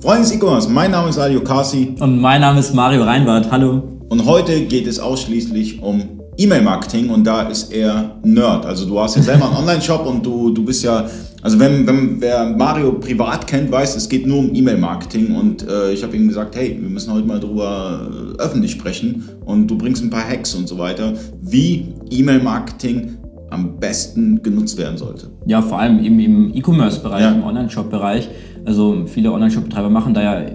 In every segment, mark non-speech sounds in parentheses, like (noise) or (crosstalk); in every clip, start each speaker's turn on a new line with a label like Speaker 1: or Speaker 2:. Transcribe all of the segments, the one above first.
Speaker 1: Freunde des E-Commerce, mein Name ist Ali Okasi.
Speaker 2: Und mein Name ist Mario Reinwart. Hallo.
Speaker 1: Und heute geht es ausschließlich um E-Mail-Marketing und da ist er Nerd. Also du hast ja selber einen (laughs) Online-Shop und du, du bist ja, also wenn, wenn wer Mario privat kennt, weiß, es geht nur um E-Mail-Marketing und äh, ich habe ihm gesagt, hey, wir müssen heute mal darüber äh, öffentlich sprechen und du bringst ein paar Hacks und so weiter, wie E-Mail-Marketing am besten genutzt werden sollte.
Speaker 2: Ja, vor allem eben im E-Commerce-Bereich, ja. im Online-Shop-Bereich. Also viele Online-Shop-Betreiber machen da ja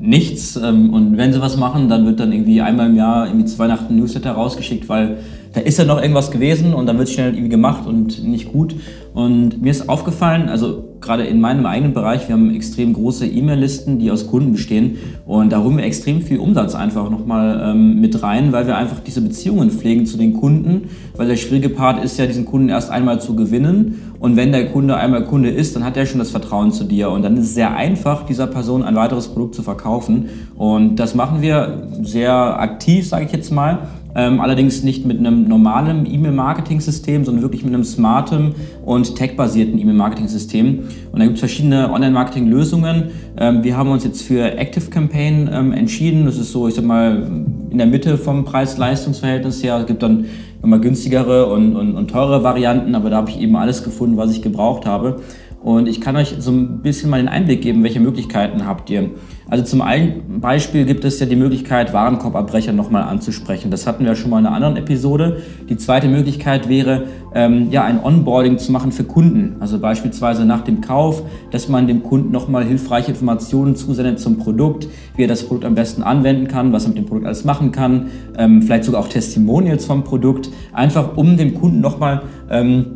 Speaker 2: nichts ähm, und wenn sie was machen, dann wird dann irgendwie einmal im Jahr irgendwie zu Weihnachten ein Newsletter rausgeschickt, weil da ist ja noch irgendwas gewesen und dann wird es schnell irgendwie gemacht und nicht gut. Und mir ist aufgefallen, also gerade in meinem eigenen Bereich, wir haben extrem große E-Mail-Listen, die aus Kunden bestehen. Und da holen wir extrem viel Umsatz einfach nochmal ähm, mit rein, weil wir einfach diese Beziehungen pflegen zu den Kunden, weil der schwierige Part ist ja, diesen Kunden erst einmal zu gewinnen. Und wenn der Kunde einmal Kunde ist, dann hat er schon das Vertrauen zu dir. Und dann ist es sehr einfach, dieser Person ein weiteres Produkt zu verkaufen. Und das machen wir sehr aktiv, sage ich jetzt mal ähm, allerdings nicht mit einem normalen E-Mail-Marketing-System, sondern wirklich mit einem smarten und tech-basierten E-Mail-Marketing-System. Und da gibt es verschiedene Online-Marketing-Lösungen. Ähm, wir haben uns jetzt für Active Campaign ähm, entschieden. Das ist so, ich sag mal, in der Mitte vom Preis-Leistungs-Verhältnis her. Es gibt dann nochmal günstigere und, und, und teure Varianten, aber da habe ich eben alles gefunden, was ich gebraucht habe. Und ich kann euch so ein bisschen mal den Einblick geben, welche Möglichkeiten habt ihr. Also zum einen Beispiel gibt es ja die Möglichkeit, Warenkorbabbrecher nochmal anzusprechen. Das hatten wir schon mal in einer anderen Episode. Die zweite Möglichkeit wäre, ähm, ja, ein Onboarding zu machen für Kunden. Also beispielsweise nach dem Kauf, dass man dem Kunden nochmal hilfreiche Informationen zusendet zum Produkt, wie er das Produkt am besten anwenden kann, was er mit dem Produkt alles machen kann, ähm, vielleicht sogar auch Testimonials vom Produkt, einfach um dem Kunden nochmal ähm,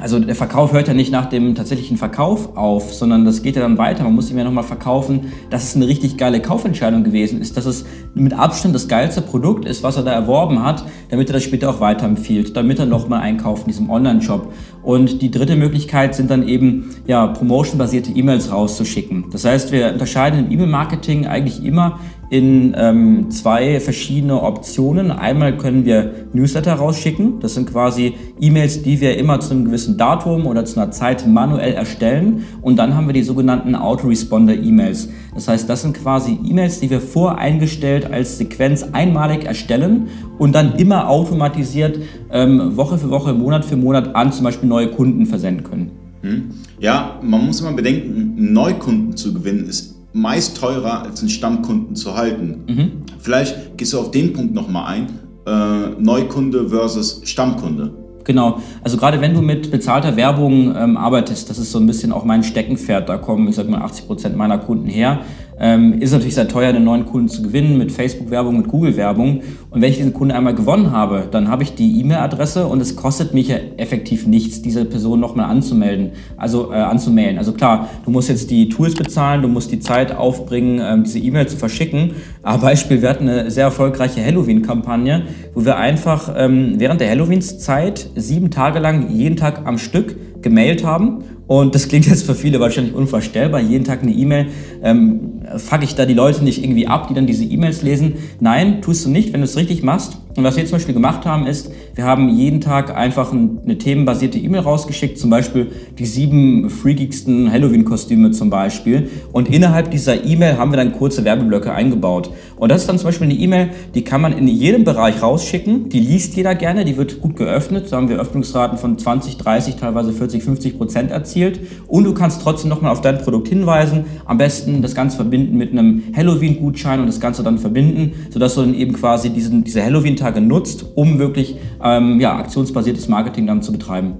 Speaker 2: also der Verkauf hört ja nicht nach dem tatsächlichen Verkauf auf, sondern das geht ja dann weiter. Man muss ihm ja nochmal verkaufen, dass es eine richtig geile Kaufentscheidung gewesen ist, dass es mit Abstand das geilste Produkt ist, was er da erworben hat, damit er das später auch weiterempfiehlt, damit er nochmal einkauft in diesem Online-Shop. Und die dritte Möglichkeit sind dann eben ja, promotion-basierte E-Mails rauszuschicken. Das heißt, wir unterscheiden im E-Mail-Marketing eigentlich immer in ähm, zwei verschiedene Optionen. Einmal können wir Newsletter rausschicken. Das sind quasi E-Mails, die wir immer zu einem gewissen Datum oder zu einer Zeit manuell erstellen. Und dann haben wir die sogenannten Autoresponder-E-Mails. Das heißt, das sind quasi E-Mails, die wir voreingestellt als Sequenz einmalig erstellen und dann immer automatisiert ähm, Woche für Woche, Monat für Monat an zum Beispiel neue Kunden versenden können.
Speaker 1: Hm. Ja, man muss immer bedenken, Neukunden zu gewinnen ist meist teurer als einen Stammkunden zu halten. Mhm. Vielleicht gehst du auf den Punkt nochmal ein, äh, Neukunde versus Stammkunde.
Speaker 2: Genau, also gerade wenn du mit bezahlter Werbung ähm, arbeitest, das ist so ein bisschen auch mein Steckenpferd, da kommen, ich sag mal, 80 Prozent meiner Kunden her. Ähm, ist natürlich sehr teuer, einen neuen Kunden zu gewinnen mit Facebook-Werbung, mit Google-Werbung. Und wenn ich diesen Kunden einmal gewonnen habe, dann habe ich die E-Mail-Adresse und es kostet mich ja effektiv nichts, diese Person nochmal anzumelden, also äh, anzumailen. Also klar, du musst jetzt die Tools bezahlen, du musst die Zeit aufbringen, ähm, diese E-Mail zu verschicken. Aber (laughs) Beispiel, wir hatten eine sehr erfolgreiche Halloween-Kampagne, wo wir einfach ähm, während der Halloween-Zeit sieben Tage lang jeden Tag am Stück gemailt haben und das klingt jetzt für viele wahrscheinlich unvorstellbar. Jeden Tag eine E-Mail. Ähm, fuck ich da die Leute nicht irgendwie ab, die dann diese E-Mails lesen? Nein, tust du nicht, wenn du es richtig machst. Und was wir zum Beispiel gemacht haben, ist, wir haben jeden Tag einfach eine themenbasierte E-Mail rausgeschickt, zum Beispiel die sieben freakigsten Halloween-Kostüme zum Beispiel. Und innerhalb dieser E-Mail haben wir dann kurze Werbeblöcke eingebaut. Und das ist dann zum Beispiel eine E-Mail, die kann man in jedem Bereich rausschicken. Die liest jeder gerne, die wird gut geöffnet. Da haben wir Öffnungsraten von 20, 30, teilweise 40, 50 Prozent erzielt. Und du kannst trotzdem nochmal auf dein Produkt hinweisen. Am besten das Ganze verbinden mit einem Halloween-Gutschein und das Ganze dann verbinden, sodass du dann eben quasi diesen, diese Halloween-Tage nutzt, um wirklich ähm, ja, aktionsbasiertes Marketing dann zu betreiben.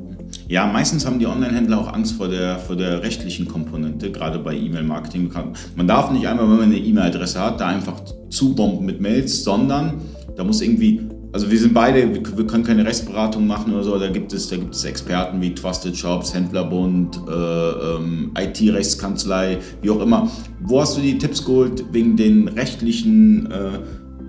Speaker 1: Ja, meistens haben die Online-Händler auch Angst vor der, vor der rechtlichen Komponente, gerade bei E-Mail-Marketing. Man darf nicht einmal, wenn man eine E-Mail-Adresse hat, da einfach zubomben mit Mails, sondern da muss irgendwie also wir sind beide, wir können keine Rechtsberatung machen oder so, da gibt es, da gibt es Experten wie Trusted Shops, Händlerbund, äh, ähm, IT-Rechtskanzlei, wie auch immer. Wo hast du die Tipps geholt wegen den rechtlichen äh,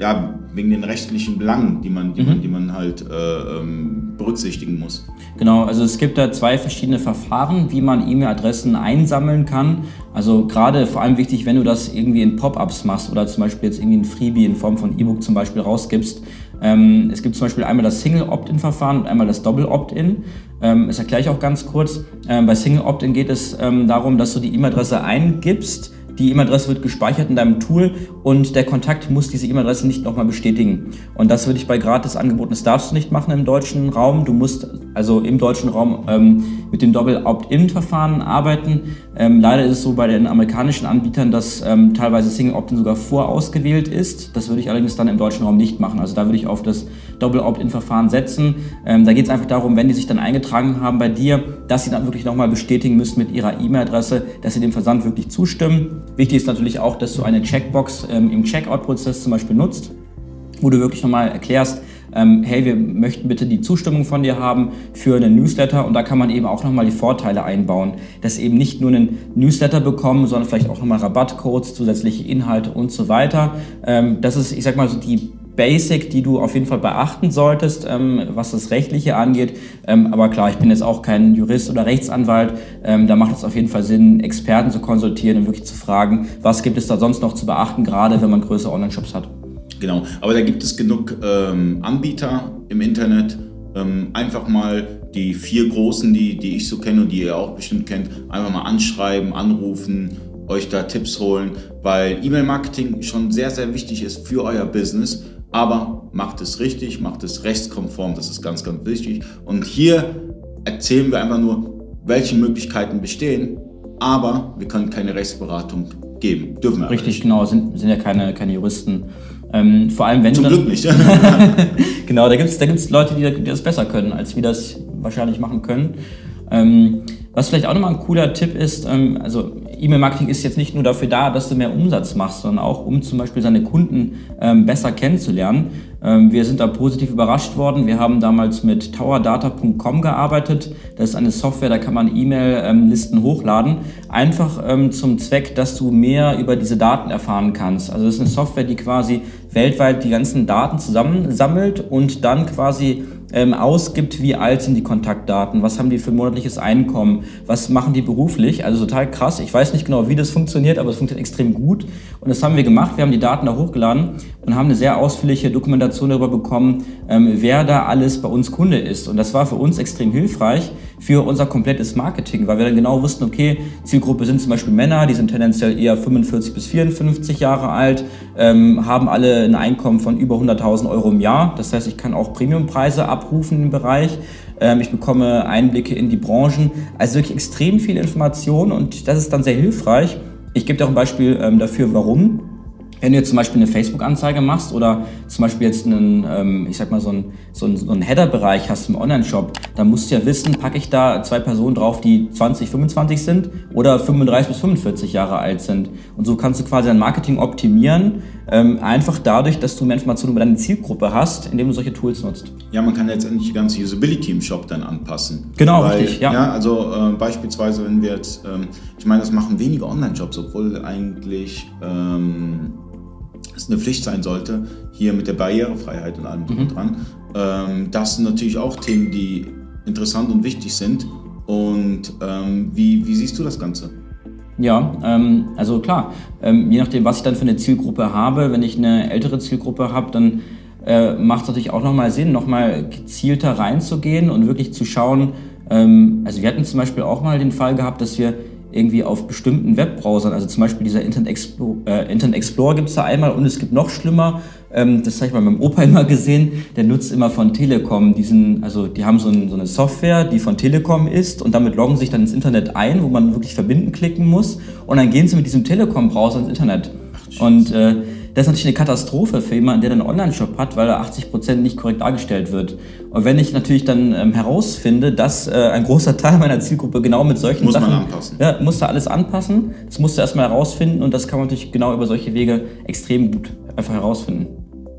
Speaker 1: ja, wegen den rechtlichen Belangen, die man, die mhm. man, die man halt äh, ähm, berücksichtigen muss.
Speaker 2: Genau, also es gibt da zwei verschiedene Verfahren, wie man E-Mail-Adressen einsammeln kann. Also gerade vor allem wichtig, wenn du das irgendwie in Pop-ups machst oder zum Beispiel jetzt irgendwie ein Freebie in Form von E-Book zum Beispiel rausgibst. Ähm, es gibt zum Beispiel einmal das Single-Opt-in-Verfahren und einmal das Double-Opt-in. Ähm, das erkläre ich auch ganz kurz. Ähm, bei Single-Opt-in geht es ähm, darum, dass du die E-Mail-Adresse eingibst, die E-Mail-Adresse wird gespeichert in deinem Tool und der Kontakt muss diese E-Mail-Adresse nicht nochmal bestätigen. Und das würde ich bei Gratis-Angeboten, das darfst du nicht machen im deutschen Raum. Du musst also im deutschen Raum ähm, mit dem Doppel-Opt-in-Verfahren arbeiten. Ähm, leider ist es so bei den amerikanischen Anbietern, dass ähm, teilweise Single Opt-in sogar vorausgewählt ist. Das würde ich allerdings dann im deutschen Raum nicht machen. Also da würde ich auf das Doppel-Opt-in-Verfahren setzen. Ähm, da geht es einfach darum, wenn die sich dann eingetragen haben bei dir, dass sie dann wirklich nochmal bestätigen müssen mit ihrer E-Mail-Adresse, dass sie dem Versand wirklich zustimmen. Wichtig ist natürlich auch, dass du eine Checkbox ähm, im Checkout-Prozess zum Beispiel nutzt, wo du wirklich nochmal erklärst, ähm, hey, wir möchten bitte die Zustimmung von dir haben für einen Newsletter und da kann man eben auch nochmal die Vorteile einbauen, dass eben nicht nur einen Newsletter bekommen, sondern vielleicht auch nochmal Rabattcodes, zusätzliche Inhalte und so weiter. Ähm, das ist, ich sag mal so die Basic, die du auf jeden Fall beachten solltest, ähm, was das Rechtliche angeht. Ähm, aber klar, ich bin jetzt auch kein Jurist oder Rechtsanwalt. Ähm, da macht es auf jeden Fall Sinn, Experten zu konsultieren und wirklich zu fragen, was gibt es da sonst noch zu beachten, gerade wenn man größere Online-Shops hat.
Speaker 1: Genau, aber da gibt es genug ähm, Anbieter im Internet. Ähm, einfach mal die vier großen, die, die ich so kenne und die ihr auch bestimmt kennt, einfach mal anschreiben, anrufen, euch da Tipps holen, weil E-Mail-Marketing schon sehr, sehr wichtig ist für euer Business. Aber macht es richtig, macht es rechtskonform, das ist ganz, ganz wichtig. Und hier erzählen wir einfach nur, welche Möglichkeiten bestehen, aber wir können keine Rechtsberatung geben. Dürfen wir
Speaker 2: Richtig, nicht. genau, sind, sind ja keine, keine Juristen. Ähm, vor allem wenn
Speaker 1: Zum Glück nicht. (laughs)
Speaker 2: genau, da gibt es da gibt's Leute, die, die, das besser können, als wir das wahrscheinlich machen können. Ähm, was vielleicht auch nochmal ein cooler Tipp ist, ähm, also E-Mail-Marketing ist jetzt nicht nur dafür da, dass du mehr Umsatz machst, sondern auch, um zum Beispiel seine Kunden ähm, besser kennenzulernen. Ähm, wir sind da positiv überrascht worden. Wir haben damals mit towerdata.com gearbeitet. Das ist eine Software, da kann man E-Mail-Listen hochladen. Einfach ähm, zum Zweck, dass du mehr über diese Daten erfahren kannst. Also das ist eine Software, die quasi weltweit die ganzen Daten zusammensammelt und dann quasi ähm, ausgibt, wie alt sind die Kontaktdaten, was haben die für monatliches Einkommen, was machen die beruflich. Also total krass. Ich weiß nicht genau, wie das funktioniert, aber es funktioniert extrem gut. Und das haben wir gemacht. Wir haben die Daten da hochgeladen und haben eine sehr ausführliche Dokumentation darüber bekommen, ähm, wer da alles bei uns Kunde ist. Und das war für uns extrem hilfreich für unser komplettes Marketing, weil wir dann genau wussten, okay, Zielgruppe sind zum Beispiel Männer, die sind tendenziell eher 45 bis 54 Jahre alt, ähm, haben alle ein Einkommen von über 100.000 Euro im Jahr. Das heißt, ich kann auch Premiumpreise abrufen im Bereich. Ähm, ich bekomme Einblicke in die Branchen. Also wirklich extrem viel Information und das ist dann sehr hilfreich. Ich gebe dir auch ein Beispiel ähm, dafür, warum. Wenn du jetzt zum Beispiel eine Facebook-Anzeige machst oder zum Beispiel jetzt einen, ähm, ich sag mal, so einen, so einen, so einen Header-Bereich hast im Online-Shop, dann musst du ja wissen, packe ich da zwei Personen drauf, die 20, 25 sind oder 35 bis 45 Jahre alt sind. Und so kannst du quasi dein Marketing optimieren, ähm, einfach dadurch, dass du mehr Informationen über deine Zielgruppe hast, indem du solche Tools nutzt.
Speaker 1: Ja, man kann letztendlich die ganze Usability im Shop dann anpassen.
Speaker 2: Genau, Weil, richtig.
Speaker 1: Ja, ja also äh, beispielsweise, wenn wir jetzt, ähm, ich meine, das machen wenige Online-Shops, obwohl eigentlich ähm, es eine Pflicht sein sollte, hier mit der Barrierefreiheit und allem mhm. dran. Ähm, das sind natürlich auch Themen, die interessant und wichtig sind. Und ähm, wie, wie siehst du das Ganze?
Speaker 2: Ja, ähm, also klar, ähm, je nachdem, was ich dann für eine Zielgruppe habe, wenn ich eine ältere Zielgruppe habe, dann äh, macht es natürlich auch nochmal Sinn, nochmal gezielter reinzugehen und wirklich zu schauen. Ähm, also wir hatten zum Beispiel auch mal den Fall gehabt, dass wir irgendwie auf bestimmten Webbrowsern, also zum Beispiel dieser Internet Explorer, äh, Internet Explorer gibt es da einmal und es gibt noch schlimmer, ähm, das habe ich mal mit meinem Opa (laughs) immer gesehen, der nutzt immer von Telekom diesen, also die haben so, ein, so eine Software, die von Telekom ist und damit loggen sich dann ins Internet ein, wo man wirklich verbinden klicken muss und dann gehen sie mit diesem Telekom-Browser ins Internet. Ach, und äh, das ist natürlich eine Katastrophe für jemanden, der einen Online-Shop hat, weil er 80% nicht korrekt dargestellt wird. Und wenn ich natürlich dann ähm, herausfinde, dass äh, ein großer Teil meiner Zielgruppe genau mit solchen
Speaker 1: muss
Speaker 2: Sachen...
Speaker 1: Muss man anpassen.
Speaker 2: Ja, muss da alles anpassen. Das musst du erstmal herausfinden und das kann man natürlich genau über solche Wege extrem gut einfach herausfinden.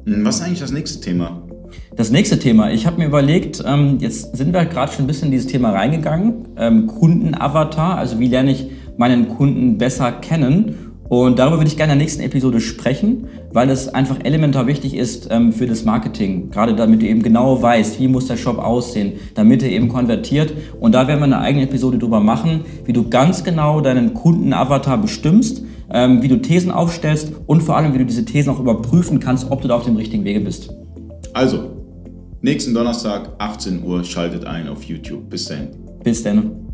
Speaker 1: Hm, was ist eigentlich das nächste Thema?
Speaker 2: Das nächste Thema. Ich habe mir überlegt, ähm, jetzt sind wir gerade schon ein bisschen in dieses Thema reingegangen. Ähm, Kundenavatar, also wie lerne ich meinen Kunden besser kennen und darüber würde ich gerne in der nächsten Episode sprechen, weil es einfach elementar wichtig ist ähm, für das Marketing. Gerade damit du eben genau weißt, wie muss der Shop aussehen, damit er eben konvertiert. Und da werden wir eine eigene Episode drüber machen, wie du ganz genau deinen Kundenavatar bestimmst, ähm, wie du Thesen aufstellst und vor allem, wie du diese Thesen auch überprüfen kannst, ob du da auf dem richtigen Wege bist.
Speaker 1: Also, nächsten Donnerstag, 18 Uhr, schaltet ein auf YouTube. Bis dahin.
Speaker 2: Bis dann.